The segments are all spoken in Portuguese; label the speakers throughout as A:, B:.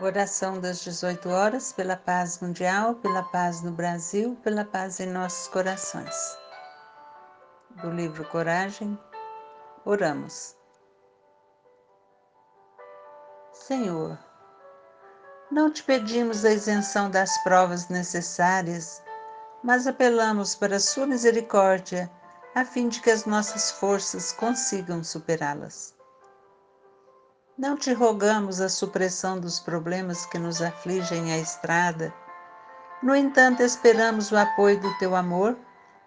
A: Oração das 18 horas pela paz mundial, pela paz no Brasil, pela paz em nossos corações. Do livro Coragem, oramos. Senhor, não te pedimos a isenção das provas necessárias, mas apelamos para a Sua misericórdia, a fim de que as nossas forças consigam superá-las. Não te rogamos a supressão dos problemas que nos afligem à estrada. No entanto, esperamos o apoio do teu amor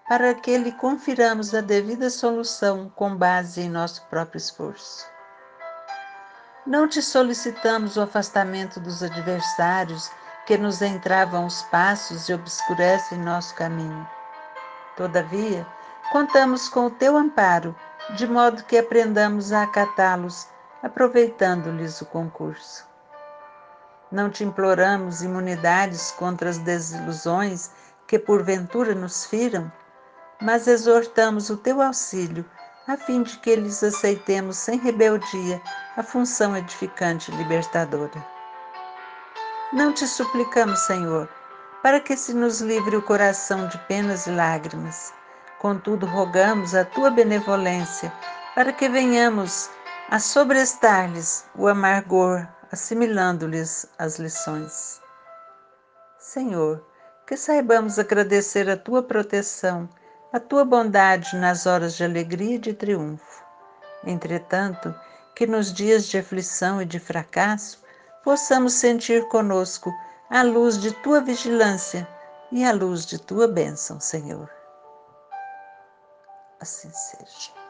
A: para que lhe confiramos a devida solução com base em nosso próprio esforço. Não te solicitamos o afastamento dos adversários que nos entravam os passos e obscurecem nosso caminho. Todavia, contamos com o teu amparo, de modo que aprendamos a acatá-los aproveitando-lhes o concurso. Não te imploramos imunidades contra as desilusões que porventura nos firam, mas exortamos o teu auxílio a fim de que lhes aceitemos sem rebeldia a função edificante e libertadora. Não te suplicamos, Senhor, para que se nos livre o coração de penas e lágrimas. Contudo, rogamos a tua benevolência para que venhamos a sobrestar-lhes o amargor, assimilando-lhes as lições. Senhor, que saibamos agradecer a tua proteção, a tua bondade nas horas de alegria e de triunfo. Entretanto, que nos dias de aflição e de fracasso possamos sentir conosco a luz de tua vigilância e a luz de tua bênção, Senhor. Assim seja.